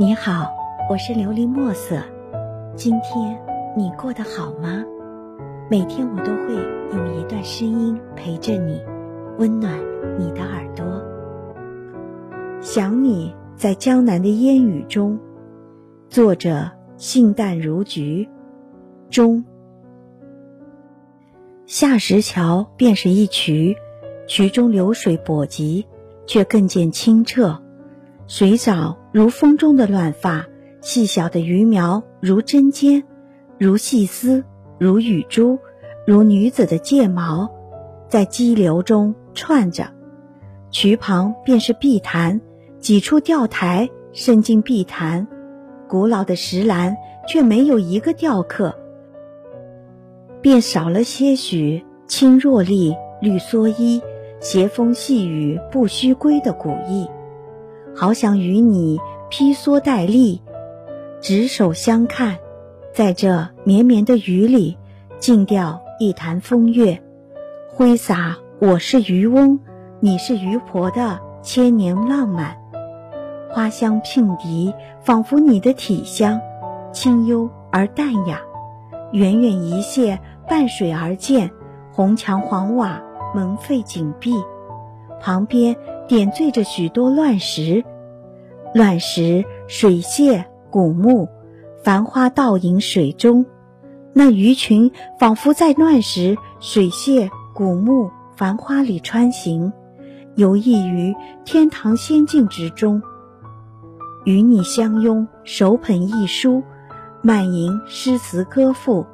你好，我是琉璃墨色。今天你过得好吗？每天我都会用一段声音陪着你，温暖你的耳朵。想你在江南的烟雨中，作者性淡如菊。中，下石桥便是一渠，渠中流水簸急，却更见清澈。水藻如风中的乱发，细小的鱼苗如针尖，如细丝，如雨珠，如女子的睫毛，在激流中串着。渠旁便是碧潭，几处钓台伸进碧潭，古老的石栏却没有一个钓客，便少了些许青箬笠，绿蓑衣，斜风细雨不须归的古意。好想与你披蓑戴笠，执手相看，在这绵绵的雨里，静钓一潭风月，挥洒我是渔翁，你是渔婆的千年浪漫。花香聘笛，仿佛你的体香，清幽而淡雅。远远一泻，伴水而建，红墙黄瓦，门扉紧闭，旁边。点缀着许多乱石，乱石水榭古木，繁花倒影水中。那鱼群仿佛在乱石水榭古木繁花里穿行，游弋于天堂仙境之中。与你相拥，手捧一书，漫吟诗词歌赋，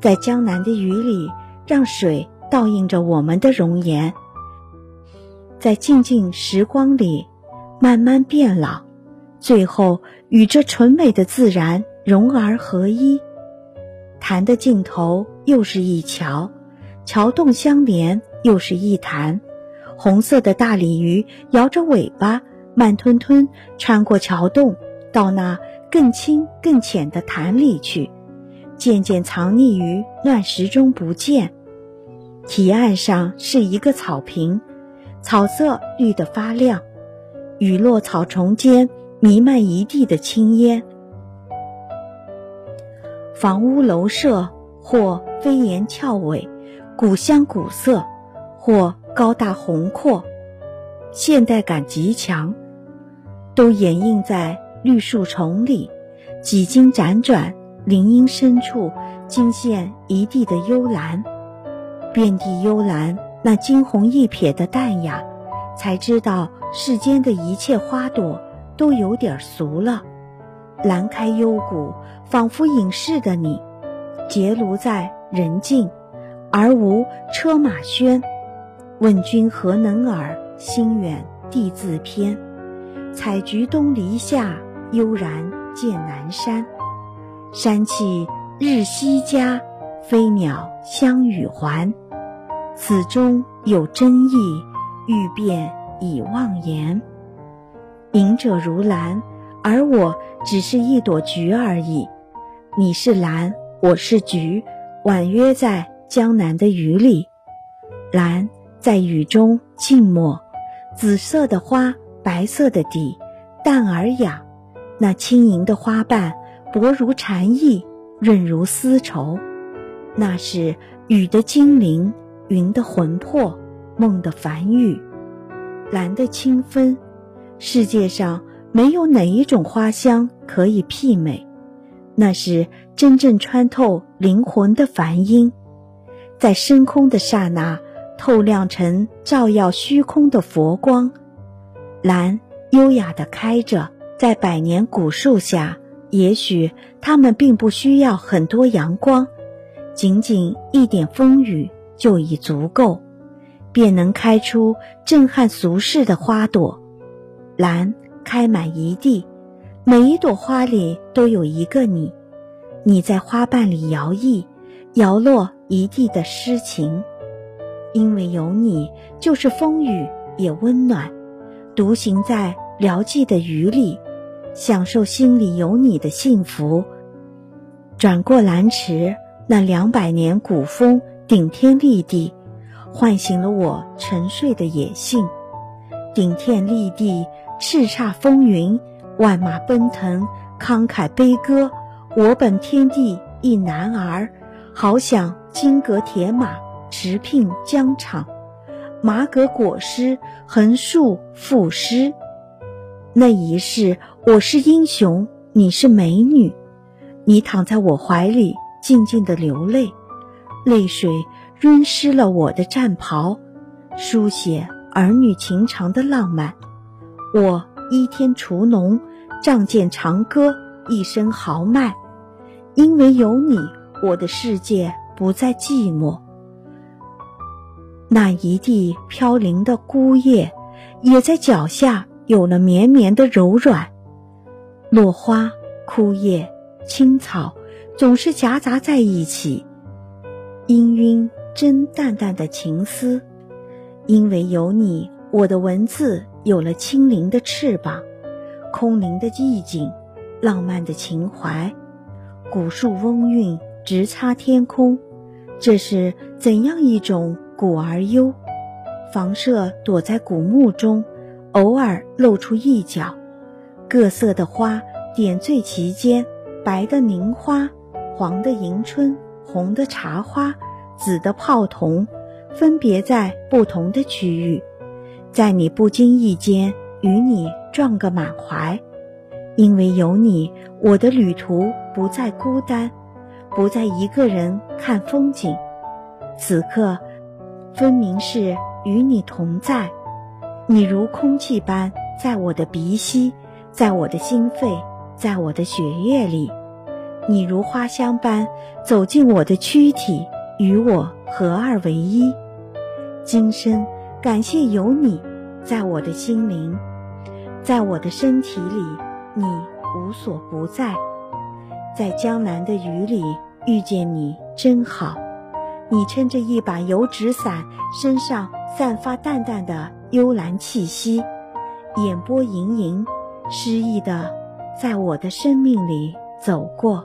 在江南的雨里，让水倒映着我们的容颜。在静静时光里，慢慢变老，最后与这纯美的自然融而合一。潭的尽头又是一桥，桥洞相连又是一潭。红色的大鲤鱼摇着尾巴，慢吞吞穿过桥洞，到那更清更浅的潭里去，渐渐藏匿于乱石中不见。堤岸上是一个草坪。草色绿得发亮，雨落草丛间弥漫一地的青烟。房屋楼舍或飞檐翘尾，古香古色，或高大宏阔，现代感极强，都掩映在绿树丛里。几经辗转，林荫深处惊现一地的幽兰，遍地幽兰。那惊鸿一瞥的淡雅，才知道世间的一切花朵都有点俗了。兰开幽谷，仿佛隐士的你，结庐在人境，而无车马喧。问君何能尔？心远地自偏。采菊东篱下，悠然见南山。山气日夕佳，飞鸟相与还。此中有真意，欲辨已忘言。隐者如兰，而我只是一朵菊而已。你是兰，我是菊，婉约在江南的雨里。兰在雨中静默，紫色的花，白色的底，淡而雅。那轻盈的花瓣，薄如蝉翼，润如丝绸。那是雨的精灵。云的魂魄，梦的繁育，兰的清芬，世界上没有哪一种花香可以媲美。那是真正穿透灵魂的梵音，在升空的刹那，透亮成照耀虚空的佛光。兰优雅地开着，在百年古树下，也许它们并不需要很多阳光，仅仅一点风雨。就已足够，便能开出震撼俗世的花朵。兰开满一地，每一朵花里都有一个你。你在花瓣里摇曳，摇落一地的诗情。因为有你，就是风雨也温暖。独行在辽寂的雨里，享受心里有你的幸福。转过兰池，那两百年古风。顶天立地，唤醒了我沉睡的野性。顶天立地，叱咤风云，万马奔腾，慷慨悲歌。我本天地一男儿，好想金戈铁马，驰骋疆场。马革裹尸，横竖赋诗。那一世，我是英雄，你是美女。你躺在我怀里，静静的流泪，泪水润湿了我的战袍，书写儿女情长的浪漫。我倚天屠龙，仗剑长歌，一声豪迈。因为有你，我的世界不再寂寞。那一地飘零的孤叶，也在脚下有了绵绵的柔软。落花、枯叶。青草总是夹杂在一起，氤氲真淡淡的情思。因为有你，我的文字有了轻灵的翅膀，空灵的意境，浪漫的情怀。古树翁韵，直插天空。这是怎样一种古而幽？房舍躲在古木中，偶尔露出一角。各色的花点缀其间。白的凝花，黄的迎春，红的茶花，紫的泡桐，分别在不同的区域，在你不经意间与你撞个满怀。因为有你，我的旅途不再孤单，不再一个人看风景。此刻，分明是与你同在。你如空气般在我的鼻息，在我的心肺。在我的血液里，你如花香般走进我的躯体，与我合二为一。今生感谢有你，在我的心灵，在我的身体里，你无所不在。在江南的雨里遇见你真好，你撑着一把油纸伞，身上散发淡淡的幽兰气息，眼波盈盈，诗意的。在我的生命里走过，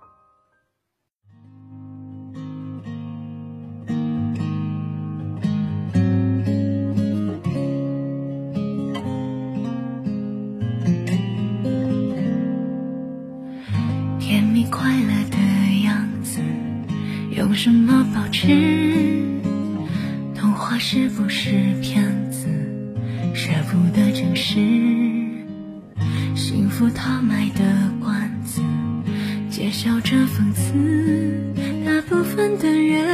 什么保持？童话是不是骗子？舍不得真实。幸福他卖的关子，揭晓着讽刺。大部分的人，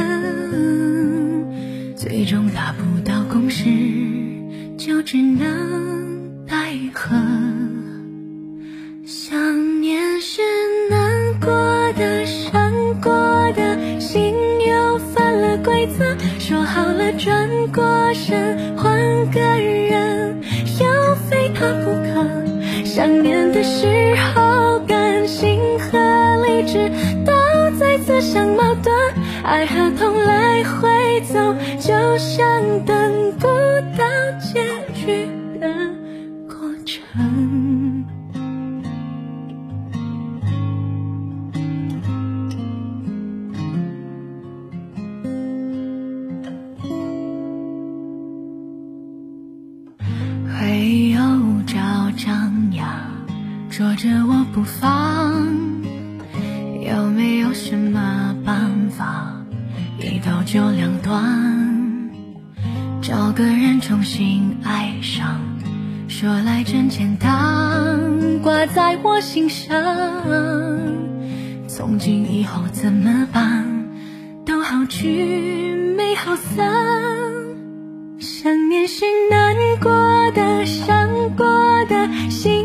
最终达不到共识，就只能好了转过身换个人，要非他不可。想念的时候，感性和理智都在自相矛盾，爱和痛来回走，就像等不到结局的捉着我不放，有没有什么办法一刀就两断？找个人重新爱上，说来真简单，挂在我心上。从今以后怎么办？都好聚没好散，想念是难过的，伤过的心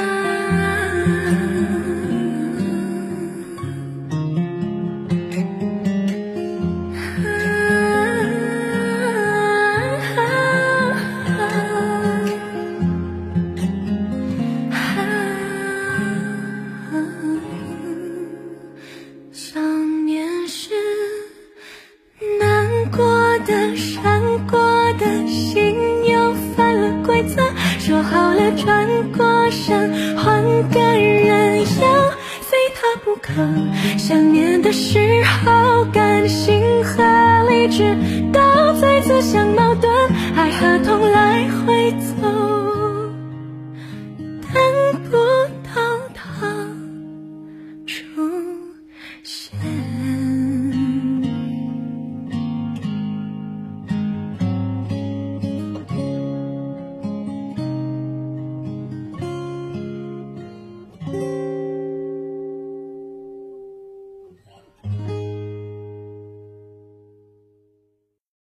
说好了转过身换个人，要非他不可。想念的时候，感性和理智都在自相矛盾，爱和痛来回走。